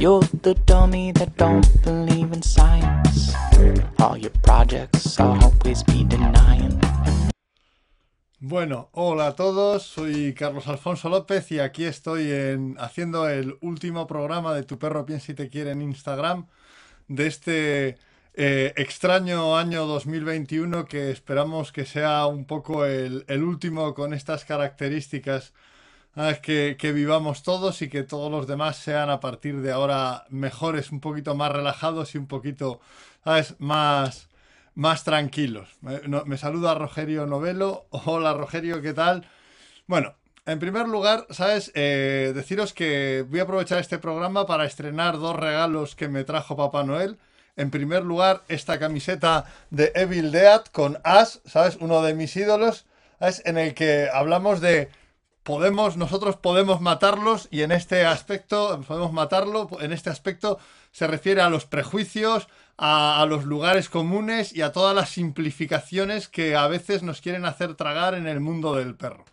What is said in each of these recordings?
You're the dummy that don't believe in science. All your projects always be denying. Bueno, hola a todos, soy Carlos Alfonso López y aquí estoy en, haciendo el último programa de Tu perro piensa y te quiere en Instagram de este eh, extraño año 2021 que esperamos que sea un poco el último con estas características ¿sabes? Que, vivamos todos y que todos los demás sean a partir de ahora mejores, un poquito más relajados y un poquito ¿sabes? más más tranquilos. Me saluda Rogerio Novelo. Hola Rogerio, ¿qué tal? Bueno, en primer lugar, ¿sabes? Eh, deciros que voy a aprovechar este programa para estrenar dos regalos que me trajo Papá Noel. En primer lugar, esta camiseta de Evil Dead con Ash, ¿sabes? Uno de mis ídolos, ¿sabes? En el que hablamos de podemos, nosotros podemos matarlos y en este aspecto, podemos matarlo, en este aspecto se refiere a los prejuicios, a, los lugares comunes y a todas las simplificaciones que a veces nos quieren hacer tragar en el mundo del perro.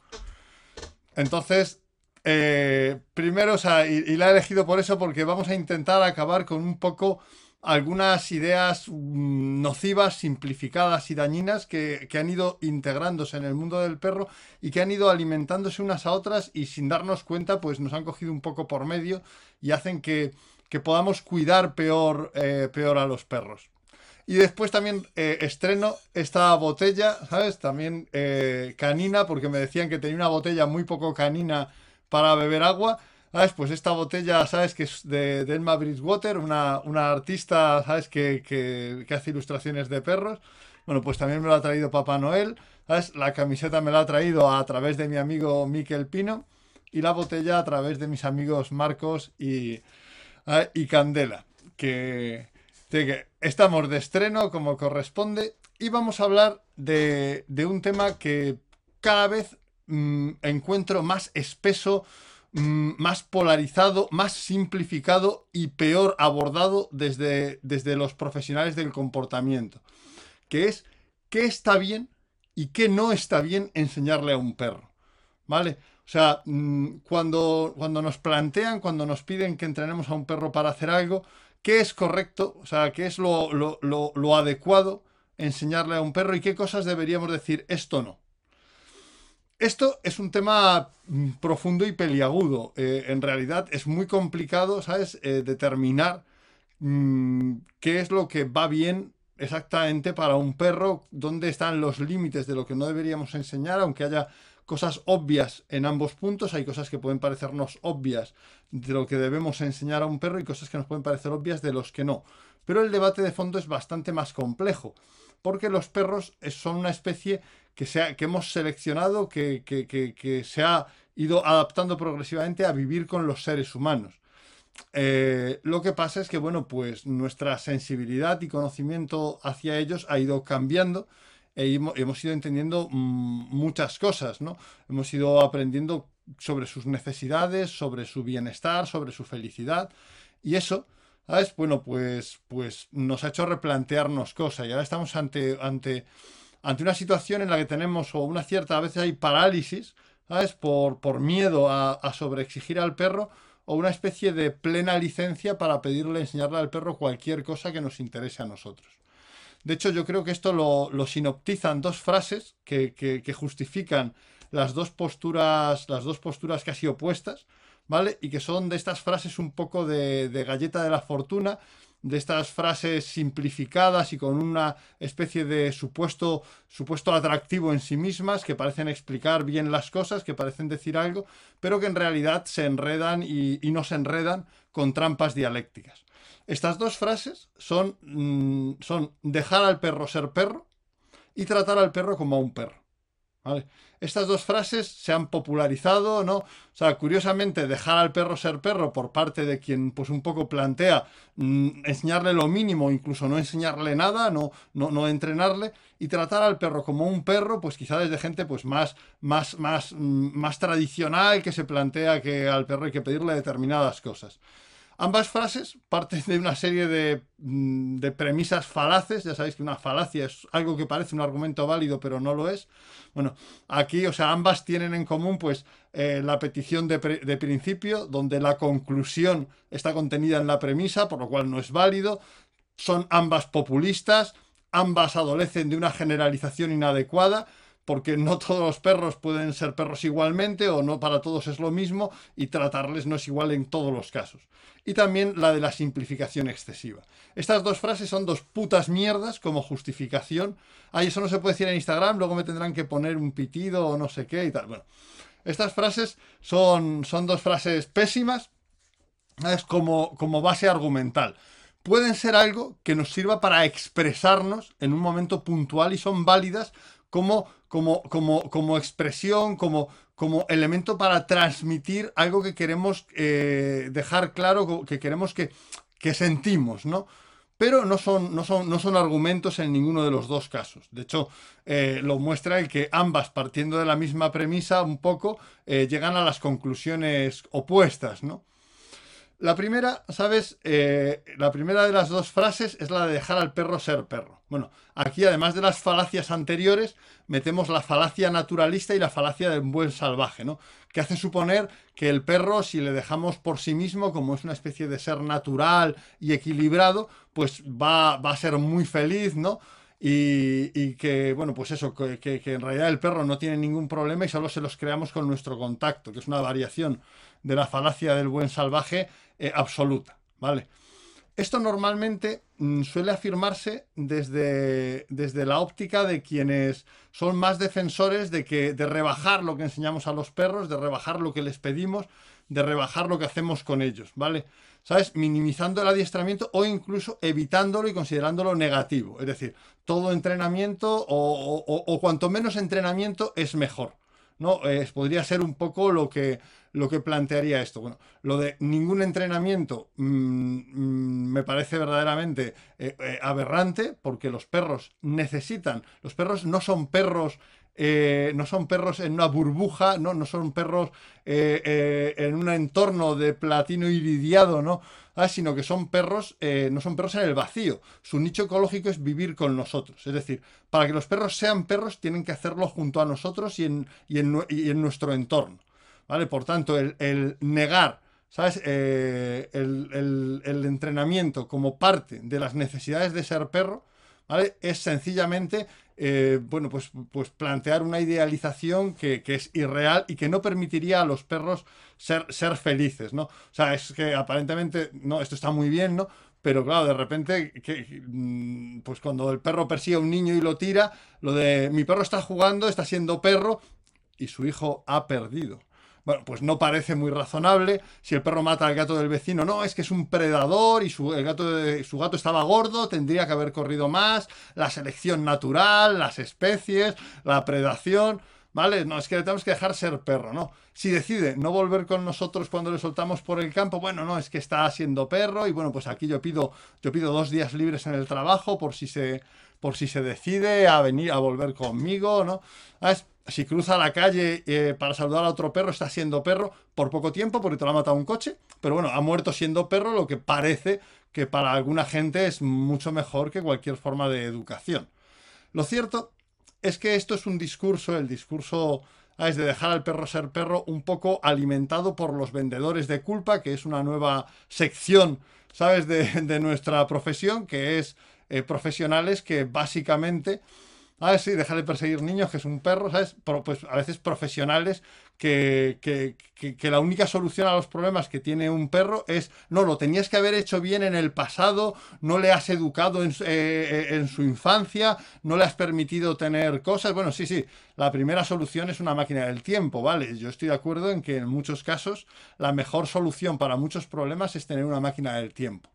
Entonces, eh, primero, o sea, y, y la he elegido por eso, porque vamos a intentar acabar con un poco algunas ideas mm, nocivas, simplificadas y dañinas que, que han ido integrándose en el mundo del perro y que han ido alimentándose unas a otras y sin darnos cuenta, pues nos han cogido un poco por medio y hacen que, que podamos cuidar peor, eh, peor a los perros. Y después también eh, estreno esta botella, ¿sabes? También eh, canina, porque me decían que tenía una botella muy poco canina para beber agua. ¿Sabes? Pues esta botella, ¿sabes? Que es de, de Elma Bridgewater, una, una artista, ¿sabes? Que, que, hace ilustraciones de perros. Bueno, pues también me lo ha traído Papá Noel. ¿Sabes? La camiseta me la ha traído a través de mi amigo Miquel Pino. Y la botella a través de mis amigos Marcos y, ah, y Candela. Que, estamos de estreno como corresponde. Y vamos a hablar de, de un tema que cada vez mm, encuentro más espeso, más polarizado, más simplificado y peor abordado desde, desde los profesionales del comportamiento, que es qué está bien y qué no está bien enseñarle a un perro, ¿vale? O sea, mm, cuando, cuando nos plantean, cuando nos piden que entrenemos a un perro para hacer algo, ¿qué es correcto? O sea, ¿qué es lo, lo- lo- lo adecuado enseñarle a un perro y qué cosas deberíamos decir esto no? Esto es un tema mm, profundo y peliagudo. Eh, en realidad es muy complicado, ¿sabes? Eh, determinar mm, qué es lo que va bien exactamente para un perro, dónde están los límites de lo que no deberíamos enseñar, aunque haya cosas obvias en ambos puntos, hay cosas que pueden parecernos obvias de lo que debemos enseñar a un perro y cosas que nos pueden parecer obvias de los que no. Pero el debate de fondo es bastante más complejo, porque los perros eh, son una especie que, hemos seleccionado, que, se ha ido adaptando progresivamente a vivir con los seres humanos. Eh, lo que pasa es que, bueno, pues nuestra sensibilidad y conocimiento hacia ellos ha ido cambiando e hemo- hemos ido entendiendo mm, muchas cosas, ¿no? Hemos ido aprendiendo sobre sus necesidades, sobre su bienestar, sobre su felicidad y eso, ¿sabes? Bueno, pues, pues nos ha hecho replantearnos cosas y ahora estamos ante, ante, ante una situación en la que tenemos o una cierta, a veces hay parálisis, ¿sabes? Por, por miedo a, sobreexigir al perro o una especie de plena licencia para pedirle, enseñarle al perro cualquier cosa que nos interese a nosotros. De hecho, yo creo que esto lo, lo sinoptizan dos frases que, que- justifican las dos posturas, las dos posturas casi opuestas, ¿vale? Y que son de estas frases un poco de galleta de la fortuna, de estas frases simplificadas y con una especie de supuesto, supuesto atractivo en sí mismas, que parecen explicar bien las cosas, que parecen decir algo, pero que en realidad se enredan y, y no se enredan con trampas dialécticas. Estas dos frases son, mm, son dejar al perro ser perro y tratar al perro como a un perro. Estas dos frases se han popularizado, ¿no? O sea, curiosamente, dejar al perro ser perro por parte de quien, pues, un poco plantea mm, enseñarle lo mínimo, incluso no enseñarle nada, no, no, no entrenarle, y tratar al perro como un perro, pues quizá desde gente pues más, más, más, mm, más tradicional que se plantea que al perro hay que pedirle determinadas cosas. Ambas frases parten de una serie de, mm, de, premisas falaces. Ya sabéis que una falacia es algo que parece un argumento válido, pero no lo es. Bueno, aquí, o sea, ambas tienen en común, pues, eh, la petición de, de, principio, donde la conclusión está contenida en la premisa, por lo cual no es válido. Son ambas populistas, ambas adolecen de una generalización inadecuada porque no todos los perros pueden ser perros igualmente o no para todos es lo mismo y tratarles no es igual en todos los casos. Y también la de la simplificación excesiva. Estas dos frases son dos putas mierdas como justificación. Ay, eso no se puede decir en Instagram, luego me tendrán que poner un pitido o no sé qué y tal. Bueno, estas frases son, son dos frases pésimas es como, como base argumental pueden ser algo que nos sirva para expresarnos en un momento puntual y son válidas como, como, como, como expresión, como, como elemento para transmitir algo que queremos eh, dejar claro, que queremos que, que sentimos, ¿no? Pero no son, no, son, no son argumentos en ninguno de los dos casos. De hecho, eh, lo muestra el que ambas, partiendo de la misma premisa, un poco, eh, llegan a las conclusiones opuestas, ¿no? La primera, ¿sabes? Eh, la primera de las dos frases es la de dejar al perro ser perro. Bueno, aquí además de las falacias anteriores, metemos la falacia naturalista y la falacia del buen salvaje, ¿no? Que hace suponer que el perro, si le dejamos por sí mismo, como es una especie de ser natural y equilibrado, pues va, va a ser muy feliz, ¿no? Y, que, bueno, pues eso, que, que, en realidad el perro no tiene ningún problema y solo se los creamos con nuestro contacto, que es una variación de la falacia del buen salvaje eh, absoluta, ¿vale? Esto normalmente mm, suele afirmarse desde, desde, la óptica de quienes son más defensores de, que, de rebajar lo que enseñamos a los perros, de rebajar lo que les pedimos, de rebajar lo que hacemos con ellos, ¿vale? ¿sabes? Minimizando el adiestramiento o incluso evitándolo y considerándolo negativo. Es decir, todo entrenamiento o, cuanto menos entrenamiento es mejor. ¿No? podría ser un poco lo que, lo que plantearía esto. Bueno, lo de ningún entrenamiento mm, mm, me parece verdaderamente eh, eh, aberrante porque los perros necesitan, los perros no son perros eh, no son perros en una burbuja, no, no son perros eh, eh, en un entorno de platino iridiado, ¿no? Ah, sino que son perros, no son perros en el vacío. Su nicho ecológico es vivir con nosotros. Es decir, para que los perros sean perros, tienen que hacerlo junto a nosotros y en, en, nuestro entorno. ¿Vale? Por tanto, el, negar. ¿Sabes? el, el, entrenamiento como parte de las necesidades de ser perro, ¿vale? Es sencillamente eh, bueno, pues, pues plantear una idealización que, es irreal y que no permitiría a los perros ser, ser felices, ¿no? O sea, es que aparentemente, no, esto está muy bien, ¿no? Pero claro, de repente, que, mm, pues cuando el perro persigue a un niño y lo tira, lo de mi perro está jugando, está siendo perro y su hijo ha perdido. Bueno, pues no parece muy razonable. Si el perro mata al gato del vecino, no, es que es un predador y su, el gato su gato estaba gordo, tendría que haber corrido más. La selección natural, las especies, la predación. ¿Vale? No, es que le tenemos que dejar ser perro, ¿no? Si decide no volver con nosotros cuando le soltamos por el campo, bueno, no, es que está siendo perro y bueno, pues aquí yo pido, yo pido dos días libres en el trabajo por si se, por si se decide a venir a volver conmigo, ¿no? Si cruza la calle eh, para saludar a otro perro, está siendo perro por poco tiempo porque te lo ha matado un coche, pero bueno, ha muerto siendo perro, lo que parece que para alguna gente es mucho mejor que cualquier forma de educación. Lo cierto es que esto es un discurso, el discurso es de dejar al perro ser perro, un poco alimentado por los vendedores de culpa, que es una nueva sección, ¿sabes?, de, nuestra profesión, que es eh, profesionales que básicamente Ah, sí, dejar de perseguir niños, que es un perro, ¿sabes? Pues a veces profesionales que, que, que, la única solución a los problemas que tiene un perro es, no, lo tenías que haber hecho bien en el pasado, no le has educado en, eh, en su infancia, no le has permitido tener cosas. Bueno, sí, sí, la primera solución es una máquina del tiempo, ¿vale? Yo estoy de acuerdo en que en muchos casos la mejor solución para muchos problemas es tener una máquina del tiempo.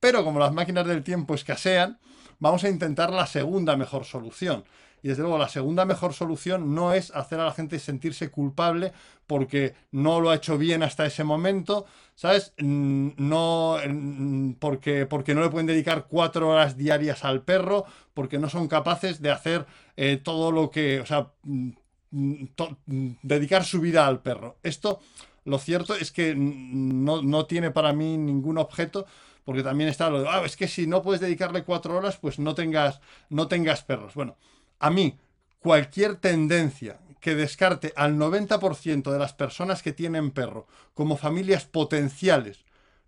Pero como las máquinas del tiempo escasean, vamos a intentar la segunda mejor solución. Y desde luego la segunda mejor solución no es hacer a la gente sentirse culpable porque no lo ha hecho bien hasta ese momento, ¿sabes? Mm, no mm, porque, porque no le pueden dedicar cuatro horas diarias al perro, porque no son capaces de hacer eh, todo lo que, o sea, mm, dedicar su vida al perro. Esto lo cierto es que no, no tiene para mí ningún objeto porque también está lo de, ah, es que si no puedes dedicarle cuatro horas, pues no tengas, no tengas perros. Bueno, a mí, cualquier tendencia que descarte al 90% de las personas que tienen perro como familias potenciales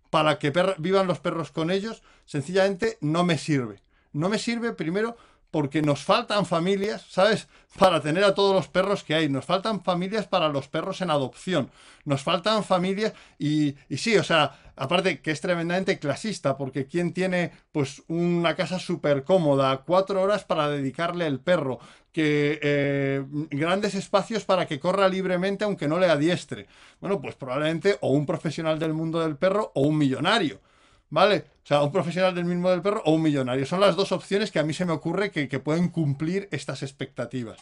para que vivan los perros con ellos, sencillamente no me sirve. No me sirve primero porque nos faltan familias, ¿sabes? Para tener a todos los perros que hay. Nos faltan familias para los perros en adopción. Nos faltan familias y, y sí, o sea, aparte que es tremendamente clasista, porque quien tiene pues una casa súper cómoda, cuatro horas para dedicarle el perro, que eh, grandes espacios para que corra libremente aunque no le adiestre. Bueno, pues probablemente o un profesional del mundo del perro o un millonario. ¿Vale? O sea, un profesional del mismo del perro o un millonario. Son las dos opciones que a mí se me ocurre que, pueden cumplir estas expectativas.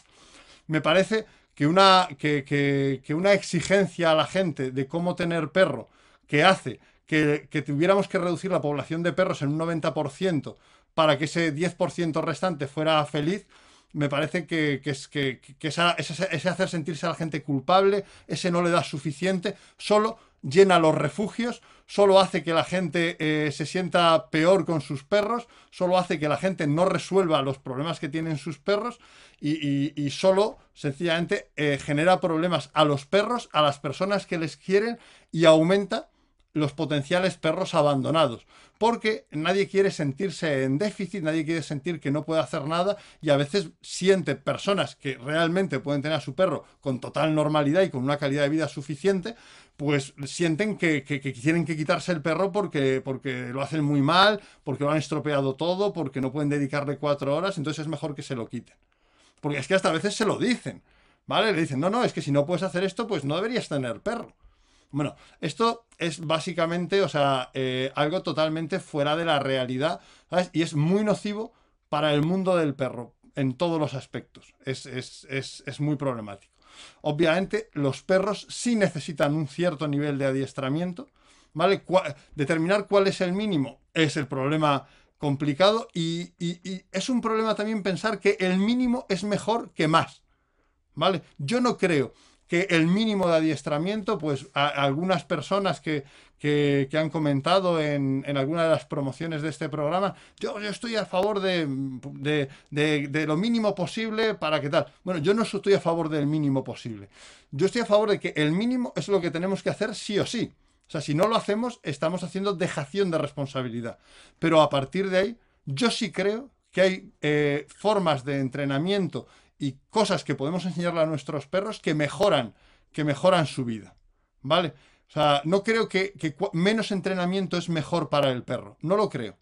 Me parece que una, que, una exigencia a la gente de cómo tener perro que hace que, tuviéramos que reducir la población de perros en un 90% para que ese 10% restante fuera feliz, me parece que, es, que, ese, hacer sentirse a la gente culpable, ese no le da suficiente, solo llena los refugios, solo hace que la gente eh, se sienta peor con sus perros, solo hace que la gente no resuelva los problemas que tienen sus perros y, solo sencillamente eh, genera problemas a los perros, a las personas que les quieren y aumenta los potenciales perros abandonados, porque nadie quiere sentirse en déficit, nadie quiere sentir que no puede hacer nada y a veces siente personas que realmente pueden tener a su perro con total normalidad y con una calidad de vida suficiente, pues sienten que, que, tienen que quitarse el perro porque, porque lo hacen muy mal, porque lo han estropeado todo, porque no pueden dedicarle cuatro horas, entonces es mejor que se lo quiten. Porque es que hasta a veces se lo dicen, ¿vale? Le dicen, no, no, es que si no puedes hacer esto, pues no deberías tener perro. Bueno, esto es básicamente, o sea, eh, algo totalmente fuera de la realidad, ¿sabes? Y es muy nocivo para el mundo del perro, en todos los aspectos. Es, es muy problemático. Obviamente, los perros sí necesitan un cierto nivel de adiestramiento, ¿vale? determinar cuál es el mínimo es el problema complicado y, y, es un problema también pensar que el mínimo es mejor que más, ¿vale? Yo no creo que el mínimo de adiestramiento, pues algunas personas que, han comentado en, en alguna de las promociones de este programa, yo, estoy a favor de, de, lo mínimo posible para que tal. Bueno, yo no estoy a favor del mínimo posible. Yo estoy a favor de que el mínimo es lo que tenemos que hacer sí o sí. O sea, si no lo hacemos, estamos haciendo dejación de responsabilidad. Pero a partir de ahí, yo sí creo que hay eh, formas de entrenamiento y cosas que podemos enseñarle a nuestros perros que mejoran, que mejoran su vida. ¿Vale? O sea, no creo que, menos entrenamiento es mejor para el perro. No lo creo.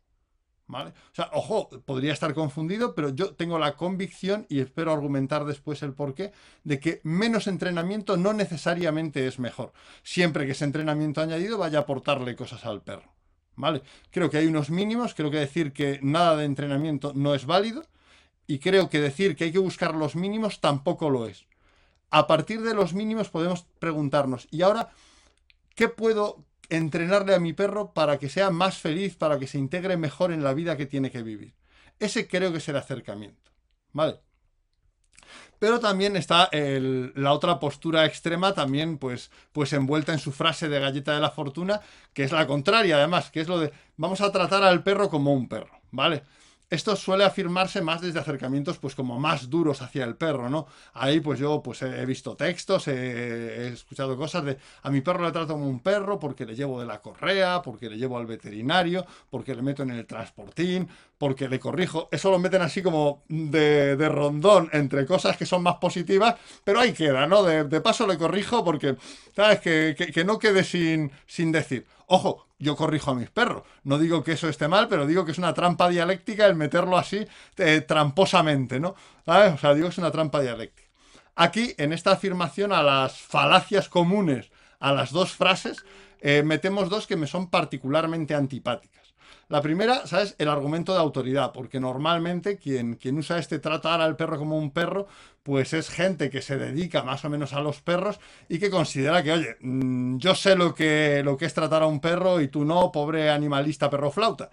¿Vale? O sea, ojo, podría estar confundido, pero yo tengo la convicción, y espero argumentar después el porqué, de que menos entrenamiento no necesariamente es mejor. Siempre que ese entrenamiento añadido vaya a aportarle cosas al perro. ¿Vale? Creo que hay unos mínimos, creo que decir que nada de entrenamiento no es válido, y creo que decir que hay que buscar los mínimos tampoco lo es. A partir de los mínimos podemos preguntarnos, ¿y ahora qué puedo entrenarle a mi perro para que sea más feliz, para que se integre mejor en la vida que tiene que vivir? Ese creo que es el acercamiento. ¿Vale? Pero también está la otra postura extrema, también pues, pues envuelta en su frase de galleta de la fortuna, que es la contraria, además, que es lo de vamos a tratar al perro como un perro, ¿vale? Esto suele afirmarse más desde acercamientos pues como más duros hacia el perro, ¿no? Ahí pues yo pues he visto textos, he, escuchado cosas de a mi perro le trato como un perro porque le llevo de la correa, porque le llevo al veterinario, porque le meto en el transportín, porque le corrijo. Eso lo meten así como de, rondón entre cosas que son más positivas, pero ahí queda, ¿no? De, paso le corrijo porque, ¿sabes? Que, que, no quede sin, sin decir. Ojo, yo corrijo a mis perros. No digo que eso esté mal, pero digo que es una trampa dialéctica el meterlo así eh, tramposamente, ¿no? ¿Sabes? O sea, digo que es una trampa dialéctica. Aquí, en esta afirmación a las falacias comunes, a las dos frases, eh, metemos dos que me son particularmente antipáticas. La primera, ¿sabes? El argumento de autoridad, porque normalmente quien, quien usa este tratar al perro como un perro, pues es gente que se dedica más o menos a los perros y que considera que, oye, mm, yo sé lo que, lo que es tratar a un perro y tú no, pobre animalista perro flauta,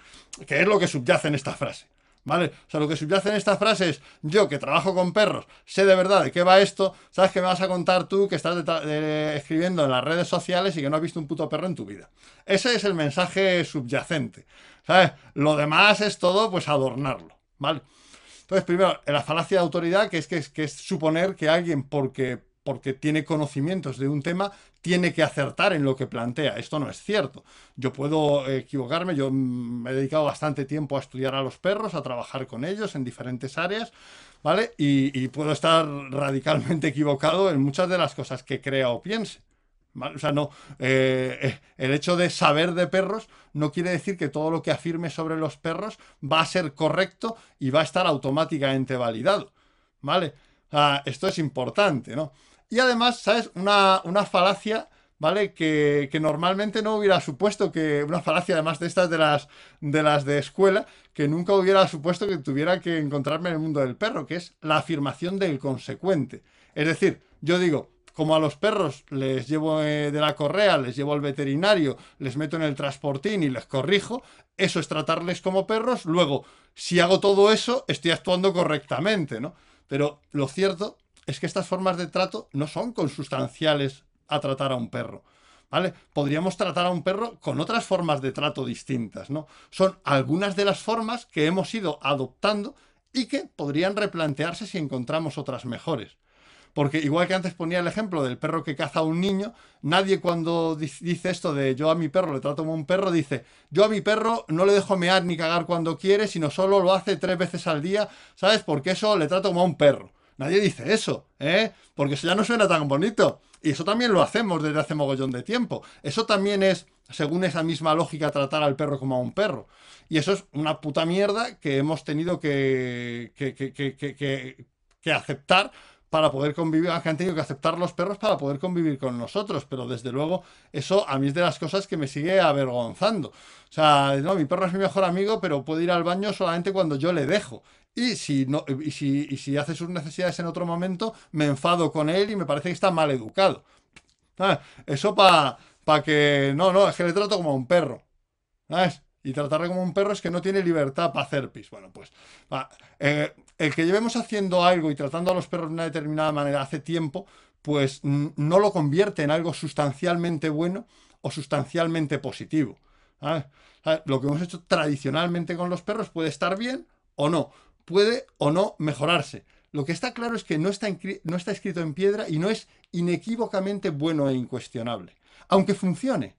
que es lo que subyace en esta frase. ¿Vale? O sea, lo que subyace en esta frase es, yo que trabajo con perros, sé de verdad de qué va esto, sabes que me vas a contar tú que estás escribiendo en las redes sociales y que no has visto un puto perro en tu vida. Ese es el mensaje subyacente. ¿Sabes? Lo demás es todo, pues, adornarlo. ¿Vale? Entonces, primero, la falacia de autoridad, que es, que es, que es suponer que alguien, porque porque tiene conocimientos de un tema, tiene que acertar en lo que plantea. Esto no es cierto. Yo puedo equivocarme, yo me he dedicado bastante tiempo a estudiar a los perros, a trabajar con ellos en diferentes áreas, ¿vale? Y, puedo estar radicalmente equivocado en muchas de las cosas que crea o piense. O sea, no, eh, eh, el hecho de saber de perros no quiere decir que todo lo que afirme sobre los perros va a ser correcto y va a estar automáticamente validado. ¿Vale? esto es importante, ¿no? Y además, ¿sabes? Una, falacia, ¿vale? Que, normalmente no hubiera supuesto que, una falacia además de estas de las, de las de escuela, que nunca hubiera supuesto que tuviera que encontrarme en el mundo del perro, que es la afirmación del consecuente. Es decir, yo digo, como a los perros les llevo eh, de la correa, les llevo al veterinario, les meto en el transportín y les corrijo, eso es tratarles como perros. Luego, si hago todo eso, estoy actuando correctamente, ¿no? Pero lo cierto es que estas formas de trato no son consustanciales a tratar a un perro. ¿Vale? Podríamos tratar a un perro con otras formas de trato distintas, ¿no? Son algunas de las formas que hemos ido adoptando y que podrían replantearse si encontramos otras mejores. Porque igual que antes ponía el ejemplo del perro que caza a un niño, nadie cuando dice esto de yo a mi perro le trato como un perro, dice yo a mi perro no le dejo mear ni cagar cuando quiere, sino solo lo hace tres veces al día, ¿sabes? Porque eso le trato como a un perro. Nadie dice eso, ¿eh? Porque eso ya no suena tan bonito. Y eso también lo hacemos desde hace mogollón de tiempo. Eso también es, según esa misma lógica, tratar al perro como a un perro. Y eso es una puta mierda que hemos tenido que, que, que, que aceptar para poder convivir, que han tenido que aceptar los perros para poder convivir con nosotros, pero desde luego eso a mí es de las cosas que me sigue avergonzando. O sea, no, mi perro es mi mejor amigo, pero puede ir al baño solamente cuando yo le dejo. Y si, no, y si, hace sus necesidades en otro momento, me enfado con él y me parece que está mal educado. Ah, eso para pa que... No, no, es que le trato como a un perro. ¿Sabes? Y tratarle como un perro es que no tiene libertad para hacer pis. Bueno, pues eh, el que llevemos haciendo algo y tratando a los perros de una determinada manera hace tiempo, pues no lo convierte en algo sustancialmente bueno o sustancialmente positivo. Lo que hemos hecho tradicionalmente con los perros puede estar bien o no puede o no mejorarse. Lo que está claro es que no está, no está escrito en piedra y no es inequívocamente bueno e incuestionable. Aunque funcione,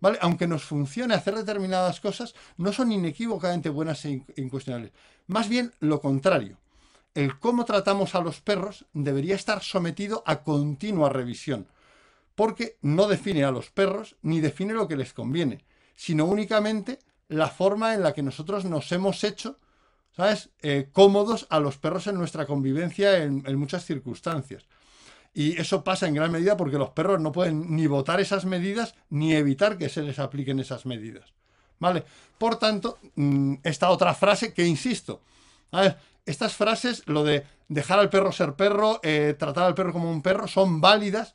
¿vale? Aunque nos funcione hacer determinadas cosas, no son inequívocamente buenas e incuestionables. Más bien lo contrario. El cómo tratamos a los perros debería estar sometido a continua revisión, porque no define a los perros ni define lo que les conviene, sino únicamente la forma en la que nosotros nos hemos hecho ¿sabes? Eh, cómodos a los perros en nuestra convivencia en, muchas circunstancias. Y eso pasa en gran medida porque los perros no pueden ni votar esas medidas ni evitar que se les apliquen esas medidas. ¿Vale? Por tanto, mm, esta otra frase que insisto, estas frases, lo de dejar al perro ser perro, eh, tratar al perro como un perro, son válidas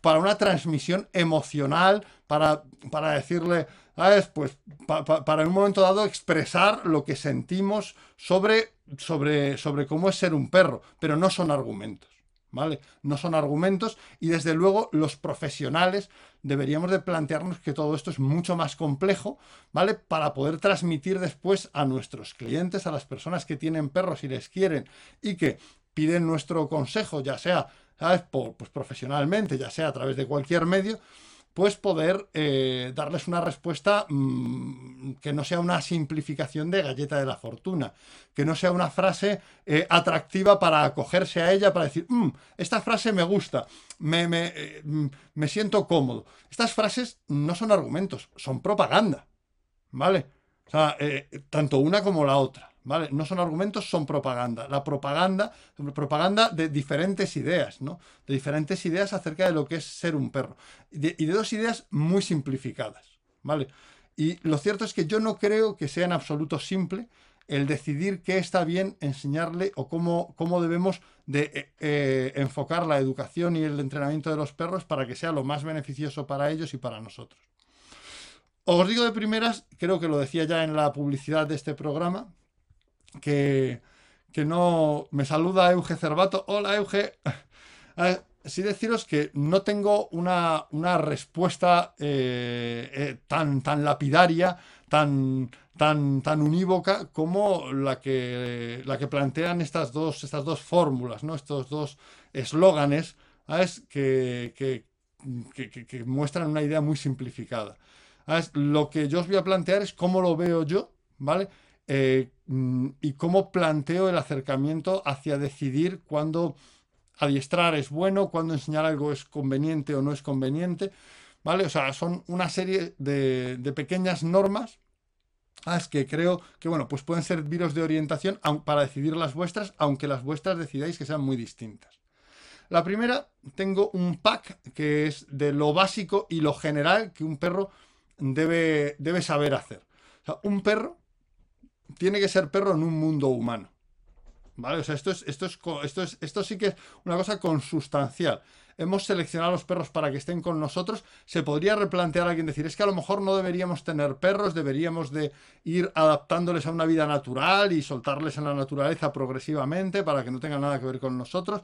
para una transmisión emocional, para, para decirle, ¿sabes? Pues para en un momento dado expresar lo que sentimos sobre, sobre, sobre cómo es ser un perro, pero no son argumentos. ¿Vale? No son argumentos y desde luego los profesionales deberíamos de plantearnos que todo esto es mucho más complejo, ¿vale? Para poder transmitir después a nuestros clientes, a las personas que tienen perros y les quieren y que piden nuestro consejo, ya sea, ¿sabes? pues profesionalmente, ya sea a través de cualquier medio, pues poder eh, darles una respuesta mm, que no sea una simplificación de galleta de la fortuna, que no sea una frase eh, atractiva para acogerse a ella, para decir, mm, esta frase me gusta, me, me, eh, mm, me siento cómodo. Estas frases no son argumentos, son propaganda, ¿vale? O sea, tanto una como la otra. ¿Vale? No son argumentos, son propaganda. La propaganda, propaganda de diferentes ideas, ¿no? De diferentes ideas acerca de lo que es ser un perro. Y de, dos ideas muy simplificadas, ¿vale? Y lo cierto es que yo no creo que sea en absoluto simple el decidir qué está bien enseñarle o cómo, debemos de eh, eh, enfocar la educación y el entrenamiento de los perros para que sea lo más beneficioso para ellos y para nosotros. Os digo de primeras, creo que lo decía ya en la publicidad de este programa, que, que no me saluda Euge Cervato. Hola Euge. sí deciros que no tengo una, una respuesta eh, eh, tan, tan lapidaria, tan, tan, tan unívoca como la que, la que plantean estas dos, estas dos fórmulas, ¿no? estos dos eslóganes que, que, que, muestran una idea muy simplificada. Lo que yo os voy a plantear es cómo lo veo yo, ¿vale? Eh, mm, y cómo planteo el acercamiento hacia decidir cuándo adiestrar es bueno, cuándo enseñar algo es conveniente o no es conveniente, ¿vale? O sea, son una serie de, pequeñas normas que creo que, bueno, pues pueden serviros de orientación para decidir las vuestras, aunque las vuestras decidáis que sean muy distintas. La primera, tengo un pack que es de lo básico y lo general que un perro debe, debe saber hacer. Un perro tiene que ser perro en un mundo humano. ¿Vale? O sea, esto, es, esto, es, esto, es, esto sí que es una cosa consustancial. Hemos seleccionado a los perros para que estén con nosotros. Se podría replantear a alguien decir, es que a lo mejor no deberíamos tener perros, deberíamos de ir adaptándoles a una vida natural y soltarles en la naturaleza progresivamente para que no tengan nada que ver con nosotros.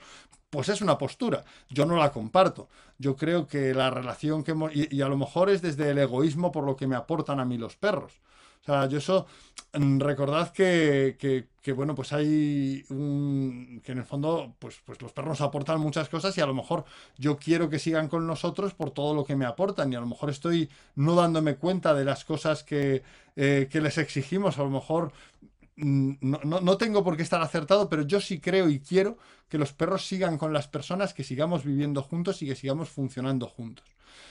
Pues es una postura. Yo no la comparto. Yo creo que la relación que hemos... y a lo mejor es desde el egoísmo por lo que me aportan a mí los perros. O sea, yo eso, mm, recordad que, que, bueno, pues hay un, que en el fondo, pues, pues los perros aportan muchas cosas y a lo mejor yo quiero que sigan con nosotros por todo lo que me aportan y a lo mejor estoy no dándome cuenta de las cosas que, eh, que les exigimos, a lo mejor mm, no, no, no, tengo por qué estar acertado, pero yo sí creo y quiero que los perros sigan con las personas, que sigamos viviendo juntos y que sigamos funcionando juntos.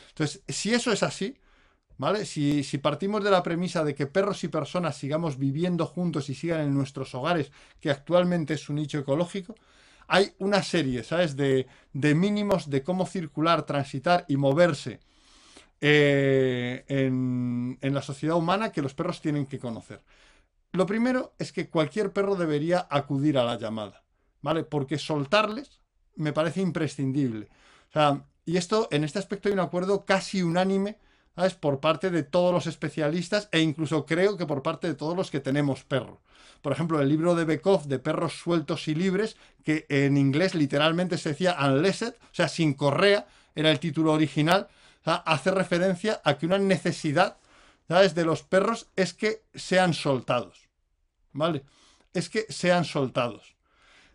Entonces, si eso es así, ¿Vale? Si, partimos de la premisa de que perros y personas sigamos viviendo juntos y sigan en nuestros hogares, que actualmente es un nicho ecológico, hay una serie, ¿sabes?, de, mínimos de cómo circular, transitar y moverse eh, en, la sociedad humana que los perros tienen que conocer. Lo primero es que cualquier perro debería acudir a la llamada, ¿vale? Porque soltarles me parece imprescindible. Y esto, en este aspecto hay un acuerdo casi unánime ¿sabes? Por parte de todos los especialistas e incluso creo que por parte de todos los que tenemos perros. Por ejemplo, el libro de Bekoff de perros sueltos y libres, que en inglés literalmente se decía unlessed, o sea, sin correa, era el título original, hace referencia a que una necesidad, ¿sabes? De los perros es que sean soltados, ¿vale? Es que sean soltados.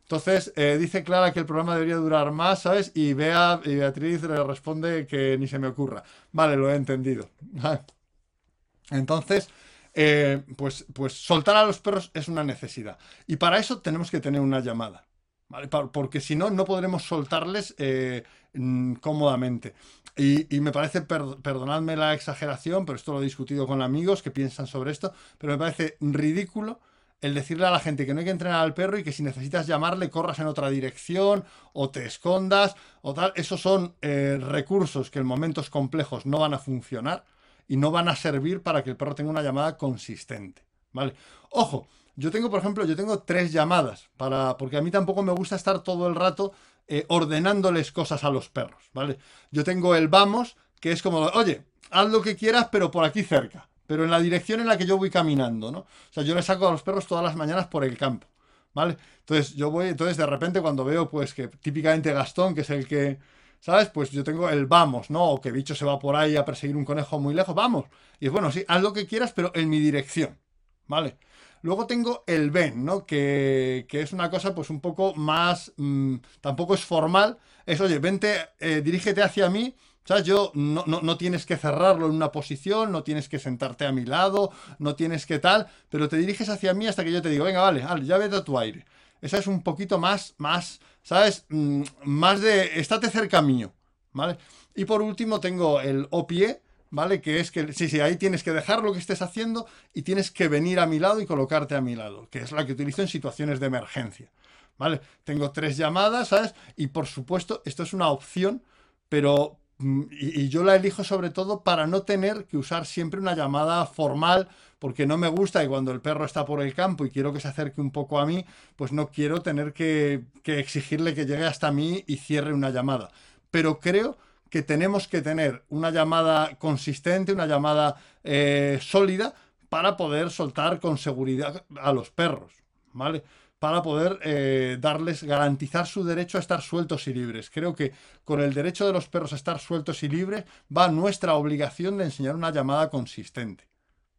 Entonces, eh, dice Clara que el programa debería durar más, ¿sabes? Y, Bea, y Beatriz le responde que ni se me ocurra. Vale, lo he entendido. Entonces, eh, pues, pues soltar a los perros es una necesidad. Y para eso tenemos que tener una llamada. ¿vale? Porque si no, no podremos soltarles eh, mm, cómodamente. Y, me parece, perdonadme la exageración, pero esto lo he discutido con amigos que piensan sobre esto, pero me parece ridículo el decirle a la gente que no hay que entrenar al perro y que si necesitas llamarle corras en otra dirección o te escondas o tal, esos son eh, recursos que en momentos complejos no van a funcionar y no van a servir para que el perro tenga una llamada consistente, ¿vale? Ojo, yo tengo, por ejemplo, yo tengo tres llamadas para porque a mí tampoco me gusta estar todo el rato eh, ordenándoles cosas a los perros, ¿vale? Yo tengo el vamos, que es como, oye, haz lo que quieras, pero por aquí cerca pero en la dirección en la que yo voy caminando, ¿no? O sea, yo le saco a los perros todas las mañanas por el campo, ¿vale? Entonces yo voy, entonces de repente cuando veo, pues que típicamente Gastón, que es el que, ¿sabes? Pues yo tengo el vamos, ¿no? O que bicho se va por ahí a perseguir un conejo muy lejos, vamos. Y es bueno, sí, haz lo que quieras, pero en mi dirección, ¿vale? Luego tengo el ven, ¿no? Que, es una cosa pues un poco más, mm, tampoco es formal, es, oye, vente, eh, dirígete hacia mí ¿Sabes? Yo no, no, tienes que cerrarlo en una posición, no tienes que sentarte a mi lado, no tienes que tal, pero te diriges hacia mí hasta que yo te digo, venga, vale, vale ya vete a tu aire. Esa es un poquito más, más, ¿sabes? Mm, más de, estate cerca mío, ¿vale? Y por último tengo el o pie, ¿vale? Que es que, sí, sí, ahí tienes que dejar lo que estés haciendo y tienes que venir a mi lado y colocarte a mi lado, que es la que utilizo en situaciones de emergencia, ¿vale? Tengo tres llamadas, ¿sabes? Y por supuesto, esto es una opción, pero, Mm, y, yo la elijo sobre todo para no tener que usar siempre una llamada formal, porque no me gusta y cuando el perro está por el campo y quiero que se acerque un poco a mí, pues no quiero tener que, exigirle que llegue hasta mí y cierre una llamada. Pero creo que tenemos que tener una llamada consistente, una llamada eh, sólida, para poder soltar con seguridad a los perros. ¿vale? Para poder eh, darles, garantizar su derecho a estar sueltos y libres. Creo que con el derecho de los perros a estar sueltos y libres va nuestra obligación de enseñar una llamada consistente.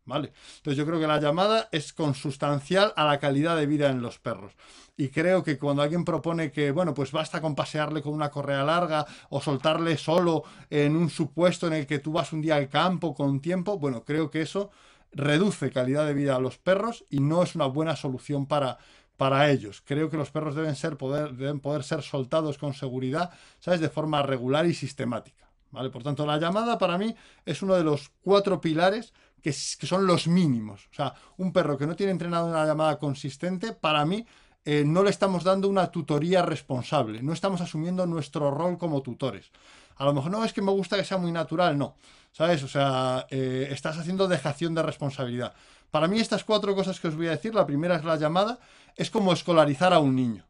¿Vale? Entonces yo creo que la llamada es consustancial a la calidad de vida en los perros. Y creo que cuando alguien propone que, bueno, pues basta con pasearle con una correa larga o soltarle solo en un supuesto en el que tú vas un día al campo con tiempo, bueno, creo que eso reduce calidad de vida a los perros y no es una buena solución para, para ellos. Creo que los perros deben, ser poder, deben poder ser soltados con seguridad, ¿sabes? De forma regular y sistemática. ¿Vale? Por tanto, la llamada para mí es uno de los cuatro pilares que, son los mínimos. O sea, un perro que no tiene entrenado una llamada consistente, para mí eh, no le estamos dando una tutoría responsable, no estamos asumiendo nuestro rol como tutores. A lo mejor no es que me gusta que sea muy natural, no. ¿Sabes? O sea, eh, estás haciendo dejación de responsabilidad. Para mí estas cuatro cosas que os voy a decir, la primera es la llamada, es como escolarizar a un niño.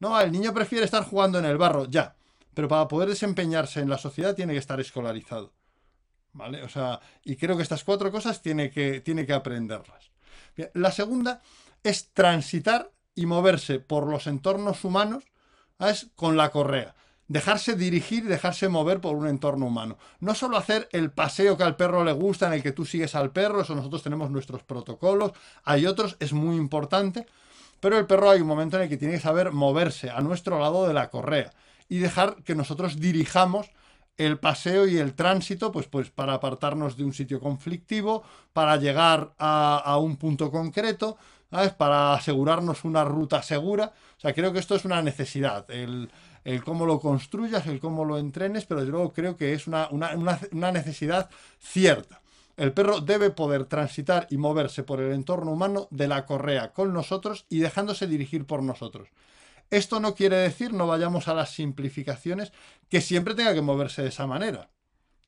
No, el niño prefiere estar jugando en el barro, ya. Pero para poder desempeñarse en la sociedad tiene que estar escolarizado. ¿Vale? O sea, y creo que estas cuatro cosas tiene que, tiene que aprenderlas. la segunda es transitar y moverse por los entornos humanos con la correa. Dejarse dirigir dejarse mover por un entorno humano. No solo hacer el paseo que al perro le gusta, en el que tú sigues al perro, eso nosotros tenemos nuestros protocolos, hay otros, es muy importante, pero el perro hay un momento en el que tiene que saber moverse a nuestro lado de la correa y dejar que nosotros dirijamos el paseo y el tránsito, pues, pues para apartarnos de un sitio conflictivo, para llegar a, un punto concreto. Para asegurarnos una ruta segura. O sea, creo que esto es una necesidad. El, cómo lo construyas, el cómo lo entrenes, pero yo luego creo que es una, una necesidad cierta. El perro debe poder transitar y moverse por el entorno humano de la correa con nosotros y dejándose dirigir por nosotros. Esto no quiere decir, no vayamos a las simplificaciones, que siempre tenga que moverse de esa manera.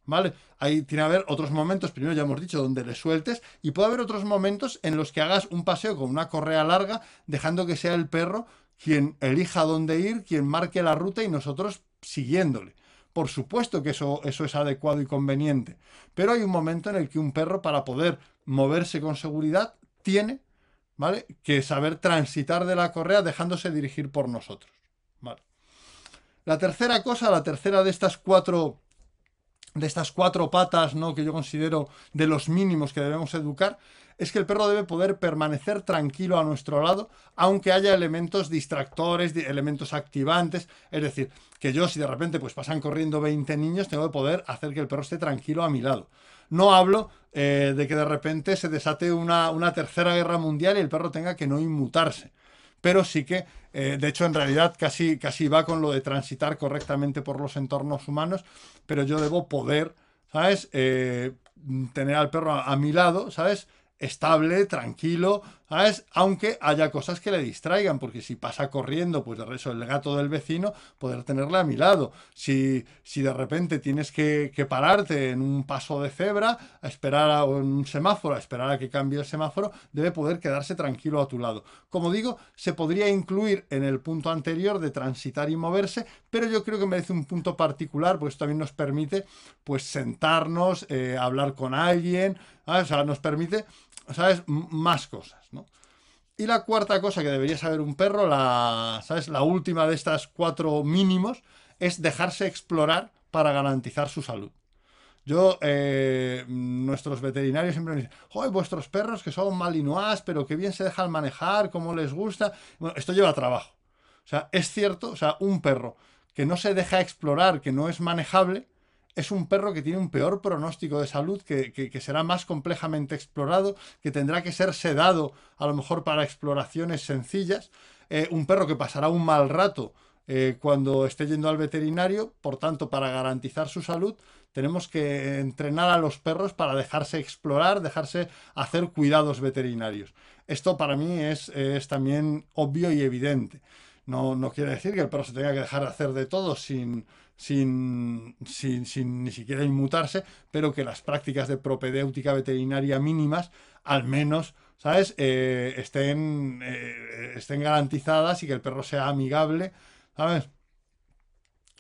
¿Vale? Ahí tiene que haber otros momentos, primero ya hemos dicho, donde le sueltes, y puede haber otros momentos en los que hagas un paseo con una correa larga, dejando que sea el perro quien elija dónde ir, quien marque la ruta y nosotros siguiéndole. Por supuesto que eso, eso es adecuado y conveniente, pero hay un momento en el que un perro, para poder moverse con seguridad, tiene ¿vale? Que saber transitar de la correa dejándose dirigir por nosotros, La tercera cosa, la tercera de estas cuatro de estas cuatro patas, ¿no? que yo considero de los mínimos que debemos educar, es que el perro debe poder permanecer tranquilo a nuestro lado, aunque haya elementos distractores, elementos activantes. Es decir, que yo si de repente pues pasan corriendo 20 niños, tengo que poder hacer que el perro esté tranquilo a mi lado. No hablo eh, de que de repente se desate una, tercera guerra mundial y el perro tenga que no inmutarse. Pero sí que, eh, de hecho, en realidad casi, casi va con lo de transitar correctamente por los entornos humanos, pero yo debo poder, ¿sabes? Eh, tener al perro a mi lado, ¿sabes? Estable, tranquilo, ¿sabes? Aunque haya cosas que le distraigan, porque si pasa corriendo, pues de resto el gato del vecino, poder tenerle a mi lado. Si, si de repente tienes que, pararte en un paso de cebra, a esperar a un semáforo, a esperar a que cambie el semáforo, debe poder quedarse tranquilo a tu lado. Como digo, se podría incluir en el punto anterior de transitar y moverse, pero yo creo que merece un punto particular, pues también nos permite pues sentarnos, eh, hablar con alguien, o sea, nos permite ¿sabes? más cosas, ¿no? Y la cuarta cosa que debería saber un perro, la, ¿sabes? La última de estas cuatro mínimos, es dejarse explorar para garantizar su salud. Yo, eh, nuestros veterinarios siempre me dicen, ¡Joder, vuestros perros que son malinois, pero que bien se dejan manejar, cómo les gusta! Bueno, esto lleva trabajo. O sea, es cierto, o sea, un perro que no se deja explorar, que no es manejable, es un perro que tiene un peor pronóstico de salud, que, será más complejamente explorado, que tendrá que ser sedado a lo mejor para exploraciones sencillas, eh, un perro que pasará un mal rato eh, cuando esté yendo al veterinario, por tanto, para garantizar su salud, tenemos que entrenar a los perros para dejarse explorar, dejarse hacer cuidados veterinarios. Esto para mí es, es también obvio y evidente. No, no quiere decir que el perro se tenga que dejar de hacer de todo sin, sin, sin, ni siquiera inmutarse, pero que las prácticas de propedéutica veterinaria mínimas, al menos, ¿sabes?, eh, estén, eh, estén garantizadas y que el perro sea amigable, ¿sabes?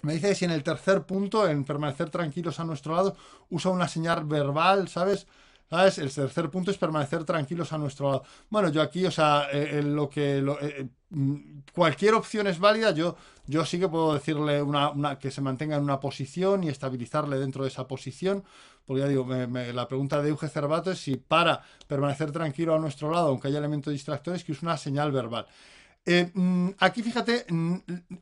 Me dice que si en el tercer punto, en permanecer tranquilos a nuestro lado, usa una señal verbal, ¿sabes? ¿Sabes? El tercer punto es permanecer tranquilos a nuestro lado. Bueno, yo aquí, o sea, eh, lo que eh, mm, cualquier opción es válida. Yo, yo sí que puedo decirle una, que se mantenga en una posición y estabilizarle dentro de esa posición. Porque ya digo, la pregunta de Euge Cervato es si para permanecer tranquilo a nuestro lado, aunque haya elementos distractores, que es una señal verbal. Eh, mm, aquí fíjate, mm,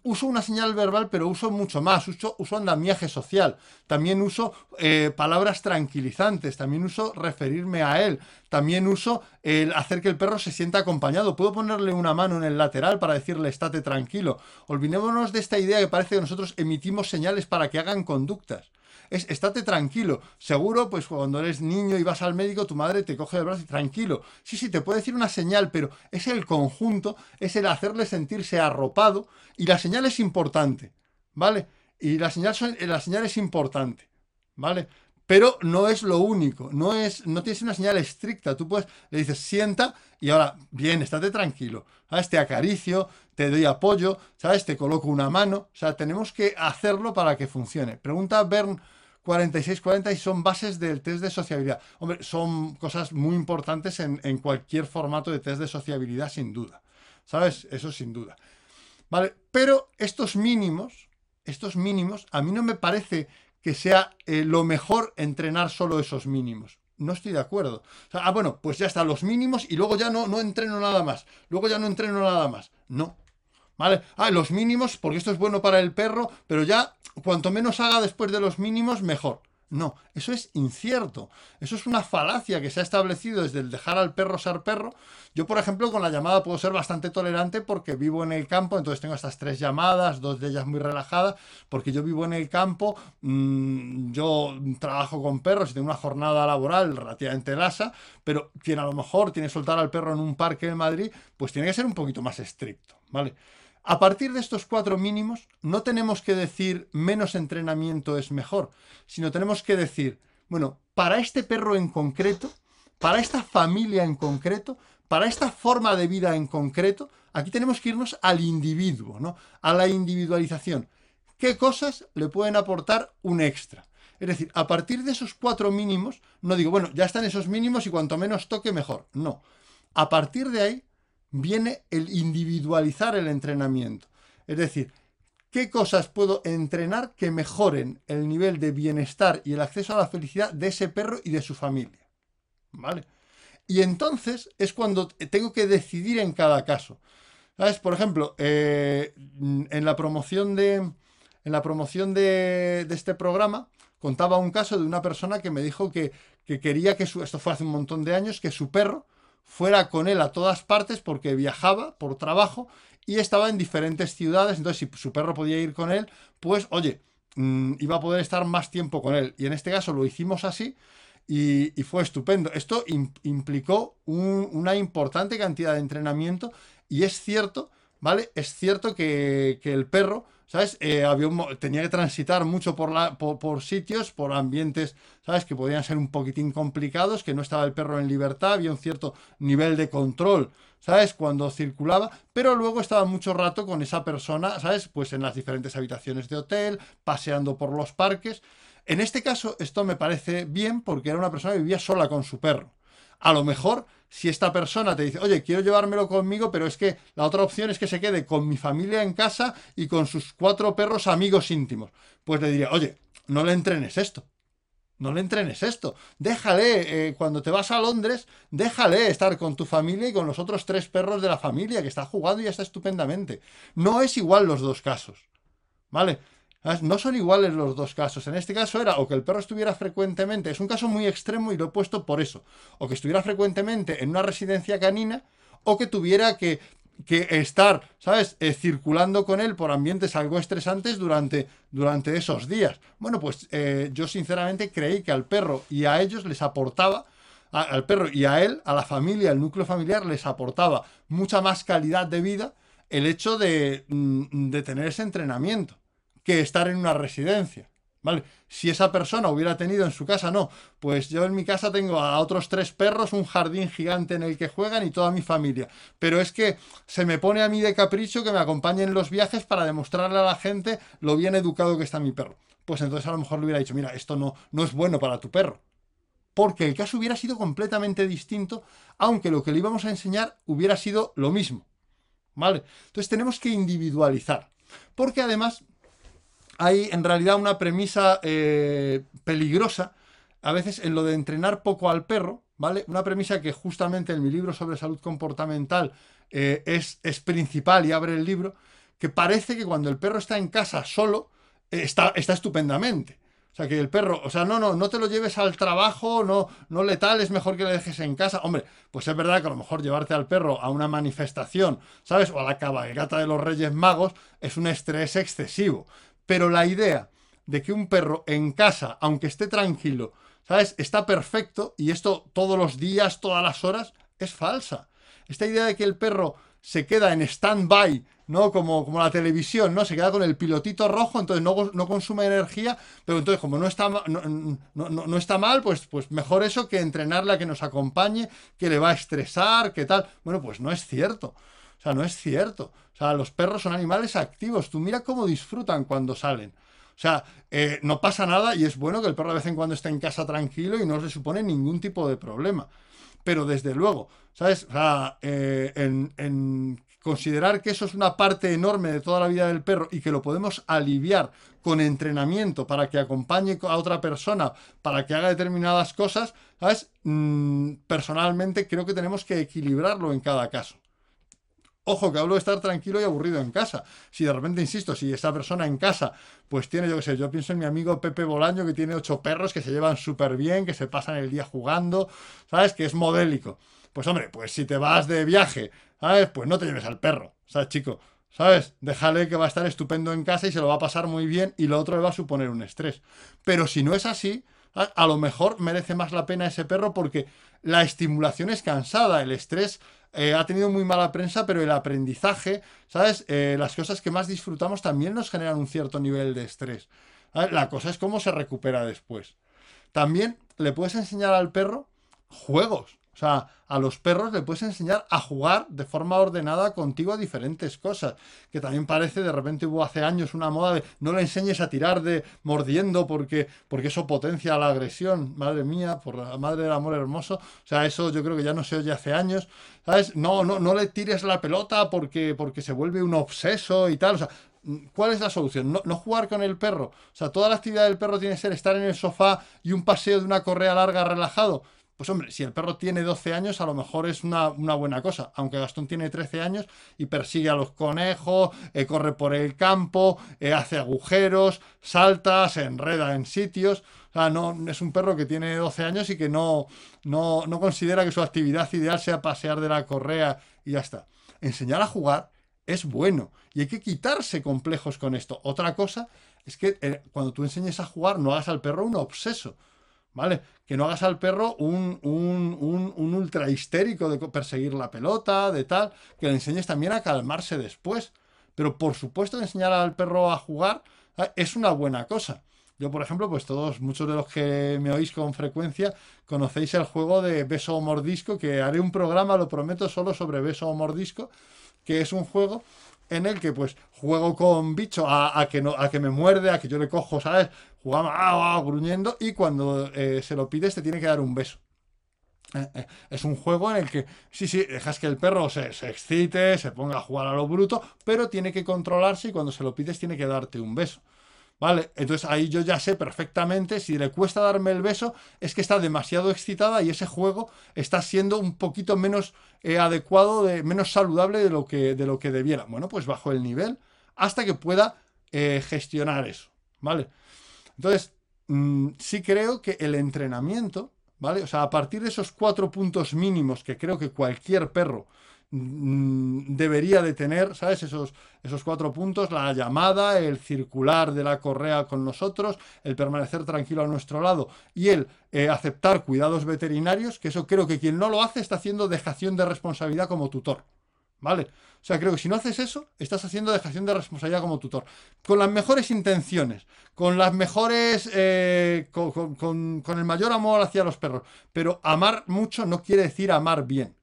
uso una señal verbal, pero uso mucho más. Uso, uso andamiaje social. También uso eh, palabras tranquilizantes. También uso referirme a él. También uso el hacer que el perro se sienta acompañado. Puedo ponerle una mano en el lateral para decirle estate tranquilo. Olvidémonos de esta idea que parece que nosotros emitimos señales para que hagan conductas es estate tranquilo. Seguro, pues cuando eres niño y vas al médico, tu madre te coge el brazo y tranquilo. Sí, sí, te puede decir una señal, pero es el conjunto, es el hacerle sentirse arropado y la señal es importante, ¿vale? Y la señal, la señal es importante, ¿vale? Pero no es lo único, no es, no tienes una señal estricta. Tú puedes, le dices, sienta y ahora, bien, estate tranquilo. ¿Sabes? Te acaricio, te doy apoyo, ¿sabes? Te coloco una mano. O sea, tenemos que hacerlo para que funcione. Pregunta Bern 46-40 y son bases del test de sociabilidad. Hombre, son cosas muy importantes en, cualquier formato de test de sociabilidad, sin duda. ¿Sabes? Eso sin duda. Vale, pero estos mínimos, estos mínimos, a mí no me parece que sea eh, lo mejor entrenar solo esos mínimos. No estoy de acuerdo. ah, bueno, pues ya están los mínimos y luego ya no, no entreno nada más. Luego ya no entreno nada más. No, ¿Vale? Ah, los mínimos, porque esto es bueno para el perro, pero ya cuanto menos haga después de los mínimos, mejor. No, eso es incierto. Eso es una falacia que se ha establecido desde el dejar al perro ser perro. Yo, por ejemplo, con la llamada puedo ser bastante tolerante porque vivo en el campo, entonces tengo estas tres llamadas, dos de ellas muy relajadas, porque yo vivo en el campo, mmm, yo trabajo con perros y tengo una jornada laboral relativamente lasa, pero quien a lo mejor tiene que soltar al perro en un parque en Madrid, pues tiene que ser un poquito más estricto, ¿vale? A partir de estos cuatro mínimos, no tenemos que decir menos entrenamiento es mejor, sino tenemos que decir, bueno, para este perro en concreto, para esta familia en concreto, para esta forma de vida en concreto, aquí tenemos que irnos al individuo, ¿no? A la individualización. ¿Qué cosas le pueden aportar un extra? Es decir, a partir de esos cuatro mínimos, no digo, bueno, ya están esos mínimos y cuanto menos toque, mejor. No. A partir de ahí, viene el individualizar el entrenamiento. Es decir, ¿qué cosas puedo entrenar que mejoren el nivel de bienestar y el acceso a la felicidad de ese perro y de su familia? ¿Vale? Y entonces es cuando tengo que decidir en cada caso. ¿Sabes? Por ejemplo, eh, en la promoción de. En la promoción de, este programa, contaba un caso de una persona que me dijo que, que quería que su. Esto fue hace un montón de años, que su perro fuera con él a todas partes porque viajaba por trabajo y estaba en diferentes ciudades, entonces si su perro podía ir con él, pues oye, mm, iba a poder estar más tiempo con él. Y en este caso lo hicimos así y, fue estupendo. Esto implicó una importante cantidad de entrenamiento y es cierto, ¿vale? Es cierto que, que el perro ¿sabes? Eh, había tenía que transitar mucho por, la, por, sitios, por ambientes, ¿sabes? Que podían ser un poquitín complicados, que no estaba el perro en libertad, había un cierto nivel de control, ¿sabes? Cuando circulaba, pero luego estaba mucho rato con esa persona, ¿sabes? Pues en las diferentes habitaciones de hotel, paseando por los parques. En este caso, esto me parece bien porque era una persona que vivía sola con su perro. A lo mejor si esta persona te dice, oye, quiero llevármelo conmigo, pero es que la otra opción es que se quede con mi familia en casa y con sus cuatro perros amigos íntimos, pues le diría, oye, no le entrenes esto. No le entrenes esto. Déjale, eh, cuando te vas a Londres, déjale estar con tu familia y con los otros tres perros de la familia que está jugando y está estupendamente. No es igual los dos casos. ¿Vale? No son iguales los dos casos. En este caso era o que el perro estuviera frecuentemente, es un caso muy extremo y lo he puesto por eso, o que estuviera frecuentemente en una residencia canina o que tuviera que, estar, ¿sabes?, eh, circulando con él por ambientes algo estresantes durante, durante esos días. Bueno, pues eh, yo sinceramente creí que al perro y a ellos les aportaba, al perro y a él, a la familia, al núcleo familiar, les aportaba mucha más calidad de vida el hecho de, mm, de tener ese entrenamiento que estar en una residencia. ¿Vale? Si esa persona hubiera tenido en su casa, no. Pues yo en mi casa tengo a otros tres perros, un jardín gigante en el que juegan y toda mi familia. Pero es que se me pone a mí de capricho que me acompañen en los viajes para demostrarle a la gente lo bien educado que está mi perro. Pues entonces a lo mejor le hubiera dicho, mira, esto no, no es bueno para tu perro. porque el caso hubiera sido completamente distinto, aunque lo que le íbamos a enseñar hubiera sido lo mismo. ¿Vale? Entonces tenemos que individualizar, porque además hay en realidad una premisa eh, peligrosa, a veces en lo de entrenar poco al perro, ¿vale? Una premisa que justamente en mi libro sobre salud comportamental eh, es, es principal y abre el libro, que parece que cuando el perro está en casa solo, eh, está, está estupendamente. O sea, que el perro, o sea, no, no, no te lo lleves al trabajo, no, no letal, es mejor que le dejes en casa. Hombre, pues es verdad que a lo mejor llevarte al perro a una manifestación, ¿sabes? O a la cabalgata de los Reyes Magos es un estrés excesivo. Pero la idea de que un perro en casa, aunque esté tranquilo, ¿sabes? Está perfecto y esto todos los días, todas las horas, es falsa. Esta idea de que el perro se queda en stand-by, ¿no? Como, como la televisión, ¿no? Se queda con el pilotito rojo, entonces no, no consume energía, pero entonces como no está, no, no, está mal, pues, pues mejor eso que entrenarla, que nos acompañe, que le va a estresar, que tal. Bueno, pues no es cierto. O sea, no es cierto. O sea, los perros son animales activos. Tú mira cómo disfrutan cuando salen. O sea, eh, no pasa nada y es bueno que el perro de vez en cuando esté en casa tranquilo y no se supone ningún tipo de problema pero desde luego, ¿sabes? O sea, eh, en, considerar que eso es una parte enorme de toda la vida del perro y que lo podemos aliviar con entrenamiento para que acompañe a otra persona, para que haga determinadas cosas, ¿sabes? Mm, personalmente creo que tenemos que equilibrarlo en cada caso. Ojo, que hablo de estar tranquilo y aburrido en casa. Si de repente, insisto, si esa persona en casa, pues tiene, yo qué sé, yo pienso en mi amigo Pepe Bolaño, que tiene ocho perros que se llevan súper bien, que se pasan el día jugando, ¿sabes? Que es modélico. Pues hombre, pues si te vas de viaje, ¿sabes? Pues no te lleves al perro, ¿sabes, chico? ¿Sabes? Déjale que va a estar estupendo en casa y se lo va a pasar muy bien y lo otro le va a suponer un estrés. Pero si no es así, a lo mejor merece más la pena ese perro porque la estimulación es cansada, el estrés eh, ha tenido muy mala prensa, pero el aprendizaje, ¿sabes? Eh, las cosas que más disfrutamos también nos generan un cierto nivel de estrés. La cosa es cómo se recupera después. También le puedes enseñar al perro juegos. O sea, a los perros le puedes enseñar a jugar de forma ordenada contigo a diferentes cosas. Que también parece, de repente hubo hace años una moda de no le enseñes a tirar de mordiendo porque, porque eso potencia la agresión. Madre mía, por la madre del amor hermoso. O sea, eso yo creo que ya no se oye hace años. ¿Sabes? No, no, no le tires la pelota porque, porque se vuelve un obseso y tal. O sea, ¿Cuál es la solución? No, no, jugar con el perro. O sea, toda la actividad del perro tiene que ser estar en el sofá y un paseo de una correa larga relajado. Pues hombre, si el perro tiene 12 años, a lo mejor es una, buena cosa. Aunque Gastón tiene 13 años y persigue a los conejos, eh, corre por el campo, eh, hace agujeros, salta, se enreda en sitios. O sea, no, es un perro que tiene 12 años y que no, no, considera que su actividad ideal sea pasear de la correa y ya está. Enseñar a jugar es bueno y hay que quitarse complejos con esto. Otra cosa es que eh, cuando tú enseñes a jugar no hagas al perro un obseso. ¿Vale? Que no hagas al perro un, un, ultra histérico de perseguir la pelota, de tal, que le enseñes también a calmarse después. Pero por supuesto enseñar al perro a jugar ¿eh? es una buena cosa. Yo, por ejemplo, pues todos, muchos de los que me oís con frecuencia, conocéis el juego de beso o mordisco, que haré un programa, lo prometo, solo sobre beso o mordisco, que es un juego en el que pues juego con bicho a, que no a que me muerde, a que yo le cojo, ¿sabes? Jugamos ah, gruñendo y cuando eh, se lo pides te tiene que dar un beso. Eh, eh, es un juego en el que, sí, sí, dejas que el perro se, excite, se ponga a jugar a lo bruto, pero tiene que controlarse y cuando se lo pides tiene que darte un beso. ¿Vale? Entonces ahí yo ya sé perfectamente, si le cuesta darme el beso, es que está demasiado excitada y ese juego está siendo un poquito menos adecuado, de, menos saludable de lo, que, de lo que debiera. Bueno, pues bajo el nivel hasta que pueda gestionar eso, ¿vale? Entonces, mm, sí creo que el entrenamiento, ¿vale? O sea, a partir de esos cuatro puntos mínimos que creo que cualquier perro Mm, debería de tener, ¿sabes? Esos, esos cuatro puntos, la llamada, el circular de la correa con nosotros, el permanecer tranquilo a nuestro lado y el eh, aceptar cuidados veterinarios, que eso creo que quien no lo hace está haciendo dejación de responsabilidad como tutor, ¿vale? O sea, creo que si no haces eso, estás haciendo dejación de responsabilidad como tutor. Con las mejores intenciones, con las mejores. Eh, con, con el mayor amor hacia los perros. Pero amar mucho no quiere decir amar bien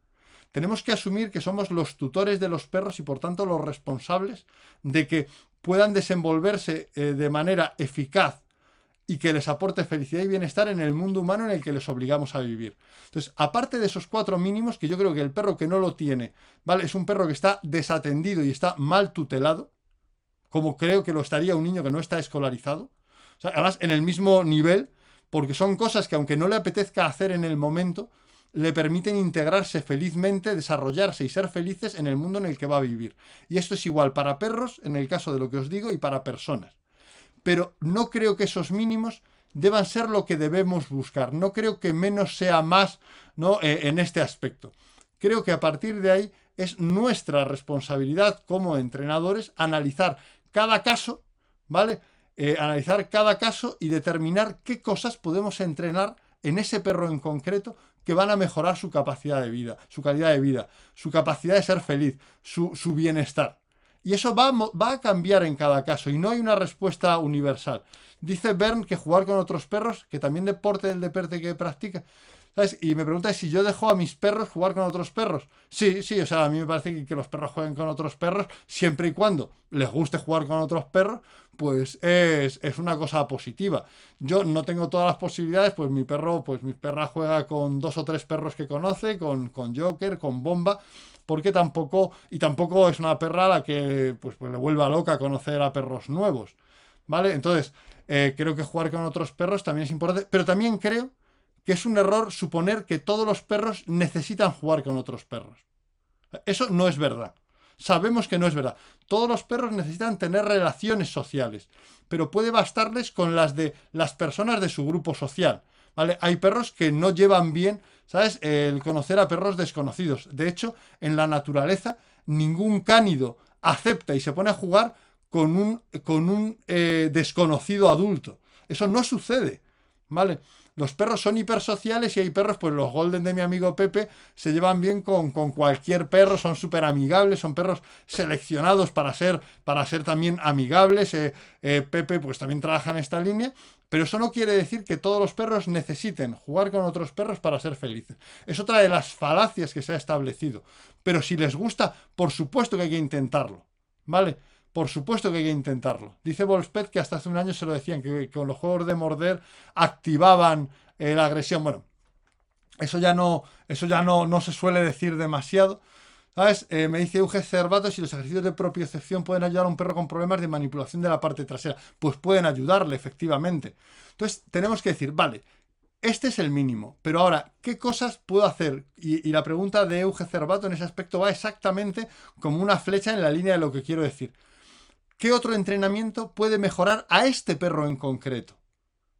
tenemos que asumir que somos los tutores de los perros y por tanto los responsables de que puedan desenvolverse eh, de manera eficaz y que les aporte felicidad y bienestar en el mundo humano en el que les obligamos a vivir. Entonces, aparte de esos cuatro mínimos, que yo creo que el perro que no lo tiene, ¿vale? Es un perro que está desatendido y está mal tutelado, como creo que lo estaría un niño que no está escolarizado. O sea, además, en el mismo nivel, porque son cosas que aunque no le apetezca hacer en el momento, le permiten integrarse felizmente, desarrollarse y ser felices en el mundo en el que va a vivir. Y esto es igual para perros, en el caso de lo que os digo, y para personas pero no creo que esos mínimos deban ser lo que debemos buscar. No creo que menos sea más ¿no? Eh, en este aspecto. Creo que a partir de ahí es nuestra responsabilidad como entrenadores analizar cada caso, ¿vale? Eh, analizar cada caso y determinar qué cosas podemos entrenar en ese perro en concreto que van a mejorar su capacidad de vida, su calidad de vida, su capacidad de ser feliz, su, su bienestar. Y eso va, va, a cambiar en cada caso y no hay una respuesta universal. Dice Bern que jugar con otros perros, que también deporte del deporte que practica. ¿sabes? Y me pregunta si yo dejo a mis perros jugar con otros perros. Sí, sí, o sea, a mí me parece que, los perros jueguen con otros perros siempre y cuando les guste jugar con otros perros, pues es, es, una cosa positiva. Yo no tengo todas las posibilidades, pues mi perro, pues mi perra juega con dos o tres perros que conoce, con, con Joker, con Bomba, porque tampoco, y tampoco es una perra la que pues, pues le vuelva loca conocer a perros nuevos, ¿vale? Entonces, eh, creo que jugar con otros perros también es importante, pero también creo que es un error suponer que todos los perros necesitan jugar con otros perros. Eso no es verdad. Sabemos que no es verdad. Todos los perros necesitan tener relaciones sociales, pero puede bastarles con las de las personas de su grupo social. ¿vale? Hay perros que no llevan bien ¿sabes? El conocer a perros desconocidos. De hecho, en la naturaleza, ningún cánido acepta y se pone a jugar con un, con un eh, desconocido adulto. Eso no sucede, ¿vale? Los perros son hipersociales y hay perros, pues los golden de mi amigo Pepe se llevan bien con, con cualquier perro, son súper amigables, son perros seleccionados para ser, para ser también amigables. Eh, eh, Pepe pues también trabaja en esta línea pero eso no quiere decir que todos los perros necesiten jugar con otros perros para ser felices. Es otra de las falacias que se ha establecido. Pero si les gusta, por supuesto que hay que intentarlo. ¿Vale? Por supuesto que hay que intentarlo. Dice Volspet que hasta hace un año se lo decían, que con los juegos de morder activaban eh, la agresión. Bueno, eso ya no, eso ya no, no se suele decir demasiado. ¿Sabes? Eh, me dice Euge Cervato si los ejercicios de propiocepción pueden ayudar a un perro con problemas de manipulación de la parte trasera. Pues pueden ayudarle, efectivamente. Entonces, tenemos que decir, vale, este es el mínimo, pero ahora, ¿qué cosas puedo hacer? Y, y la pregunta de Euge Cervato en ese aspecto va exactamente como una flecha en la línea de lo que quiero decir. ¿Qué otro entrenamiento puede mejorar a este perro en concreto?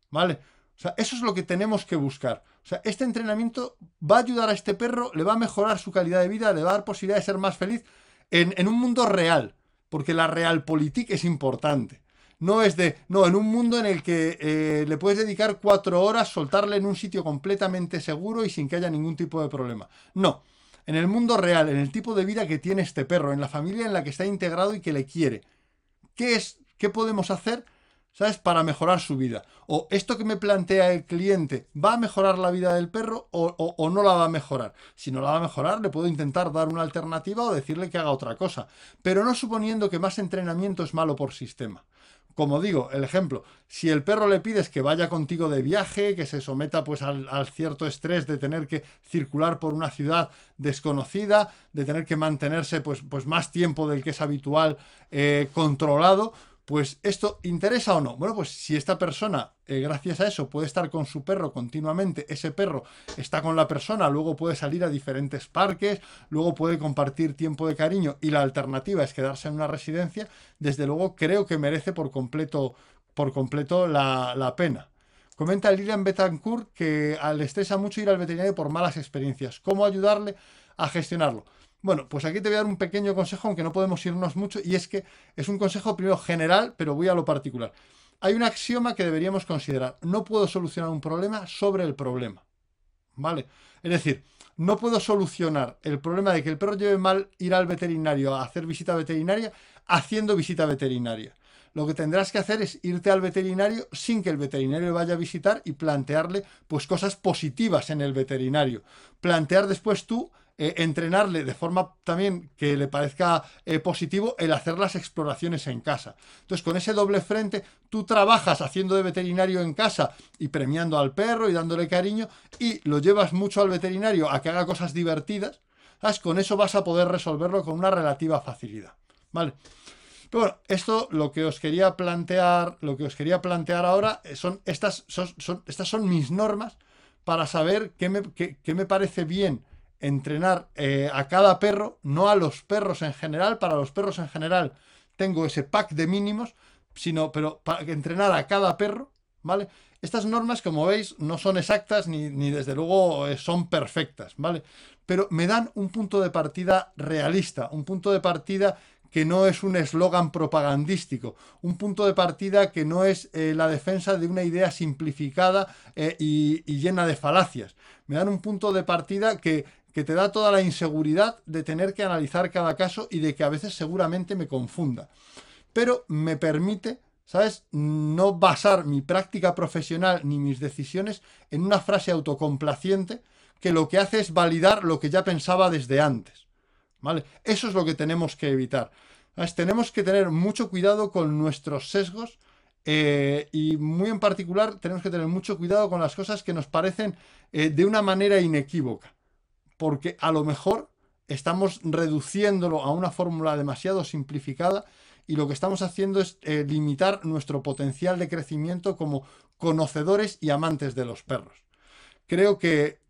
¿Vale? O sea, eso es lo que tenemos que buscar. O sea, este entrenamiento va a ayudar a este perro, le va a mejorar su calidad de vida, le va a dar posibilidad de ser más feliz en, un mundo real, porque la realpolitik es importante. No es de, no, en un mundo en el que eh, le puedes dedicar cuatro horas, soltarle en un sitio completamente seguro y sin que haya ningún tipo de problema. No, en el mundo real, en el tipo de vida que tiene este perro, en la familia en la que está integrado y que le quiere. ¿Qué es, qué podemos hacer ¿sabes? Para mejorar su vida. O esto que me plantea el cliente, ¿va a mejorar la vida del perro o, no la va a mejorar? Si no la va a mejorar, le puedo intentar dar una alternativa o decirle que haga otra cosa. Pero no suponiendo que más entrenamiento es malo por sistema. Como digo, el ejemplo, si el perro le pides que vaya contigo de viaje, que se someta pues al, cierto estrés de tener que circular por una ciudad desconocida, de tener que mantenerse pues, pues más tiempo del que es habitual eh, controlado, pues esto interesa o no. Bueno, pues si esta persona, eh, gracias a eso, puede estar con su perro continuamente, ese perro está con la persona, luego puede salir a diferentes parques, luego puede compartir tiempo de cariño y la alternativa es quedarse en una residencia, desde luego creo que merece por completo, por completo la, la pena. Comenta Lilian Betancourt que le estresa mucho ir al veterinario por malas experiencias. ¿Cómo ayudarle a gestionarlo? Bueno, pues aquí te voy a dar un pequeño consejo, aunque no podemos irnos mucho, y es que es un consejo primero general, pero voy a lo particular. Hay un axioma que deberíamos considerar. No puedo solucionar un problema sobre el problema. ¿Vale? Es decir, no puedo solucionar el problema de que el perro lleve mal ir al veterinario a hacer visita veterinaria haciendo visita veterinaria. Lo que tendrás que hacer es irte al veterinario sin que el veterinario vaya a visitar y plantearle pues cosas positivas en el veterinario. Plantear después tú eh, entrenarle de forma también que le parezca eh, positivo el hacer las exploraciones en casa. Entonces, con ese doble frente, tú trabajas haciendo de veterinario en casa y premiando al perro y dándole cariño y lo llevas mucho al veterinario a que haga cosas divertidas. ¿sabes? Con eso vas a poder resolverlo con una relativa facilidad. ¿Vale? Pero bueno, esto lo que os quería plantear, lo que os quería plantear ahora son estas son, estas son mis normas para saber qué me, qué me parece bien entrenar eh, a cada perro, no a los perros en general. Para los perros en general tengo ese pack de mínimos, sino, pero para entrenar a cada perro, ¿vale? Estas normas, como veis, no son exactas ni, ni desde luego eh, son perfectas, ¿vale? Pero me dan un punto de partida realista, un punto de partida que no es un eslogan propagandístico, un punto de partida que no es eh, la defensa de una idea simplificada y, y, llena de falacias. Me dan un punto de partida que que te da toda la inseguridad de tener que analizar cada caso y de que a veces seguramente me confunda. Pero me permite, ¿sabes?, no basar mi práctica profesional ni mis decisiones en una frase autocomplaciente que lo que hace es validar lo que ya pensaba desde antes. ¿Vale? Eso es lo que tenemos que evitar. Tenemos que tener mucho cuidado con nuestros sesgos eh, y muy en particular tenemos que tener mucho cuidado con las cosas que nos parecen eh, de una manera inequívoca porque a lo mejor estamos reduciéndolo a una fórmula demasiado simplificada y lo que estamos haciendo es eh, limitar nuestro potencial de crecimiento como conocedores y amantes de los perros. Creo que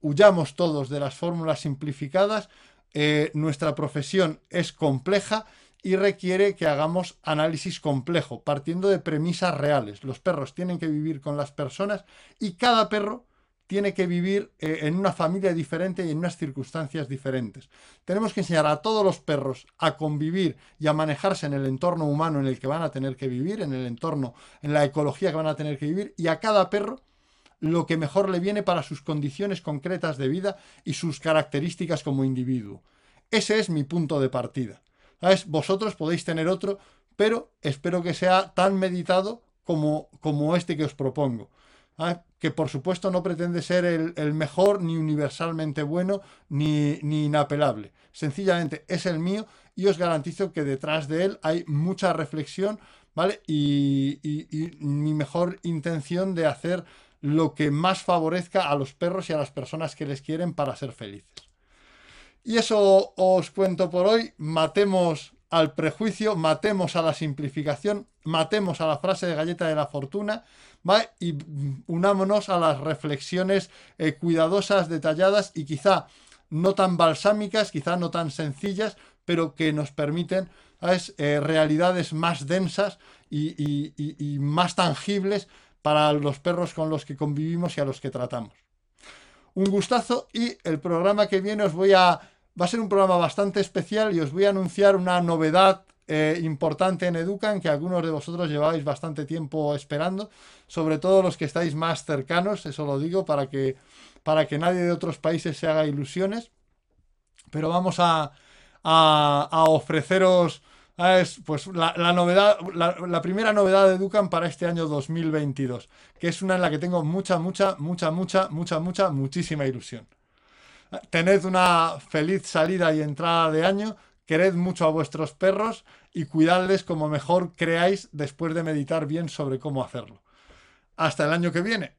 huyamos todos de las fórmulas simplificadas, eh, nuestra profesión es compleja y requiere que hagamos análisis complejo, partiendo de premisas reales. Los perros tienen que vivir con las personas y cada perro tiene que vivir eh, en una familia diferente y en unas circunstancias diferentes. Tenemos que enseñar a todos los perros a convivir y a manejarse en el entorno humano en el que van a tener que vivir, en el entorno, en la ecología que van a tener que vivir, y a cada perro lo que mejor le viene para sus condiciones concretas de vida y sus características como individuo. Ese es mi punto de partida. Vosotros podéis tener otro, pero espero que sea tan meditado como, como este que os propongo. ¿Ah? que por supuesto no pretende ser el, mejor, ni universalmente bueno, ni, inapelable. Sencillamente es el mío y os garantizo que detrás de él hay mucha reflexión, ¿vale? Y, y mi mejor intención de hacer lo que más favorezca a los perros y a las personas que les quieren para ser felices. Y eso os cuento por hoy. Matemos al prejuicio, matemos a la simplificación, matemos a la frase de galleta de la fortuna y unámonos a las reflexiones eh, cuidadosas, detalladas y quizá no tan balsámicas, quizá no tan sencillas, pero que nos permiten eh, realidades más densas y, más tangibles para los perros con los que convivimos y a los que tratamos. Un gustazo y el programa que viene os voy a... Va a ser un programa bastante especial y os voy a anunciar una novedad eh, importante en Educan que algunos de vosotros lleváis bastante tiempo esperando, sobre todo los que estáis más cercanos, eso lo digo para que, para que nadie de otros países se haga ilusiones. Pero vamos a, a, ofreceros pues, la, novedad, la, primera novedad de Educan para este año 2022, que es una en la que tengo mucha, mucha, mucha, mucha, mucha, mucha, muchísima ilusión. Tened una feliz salida y entrada de año quered mucho a vuestros perros y cuidadles como mejor creáis después de meditar bien sobre cómo hacerlo. Hasta el año que viene.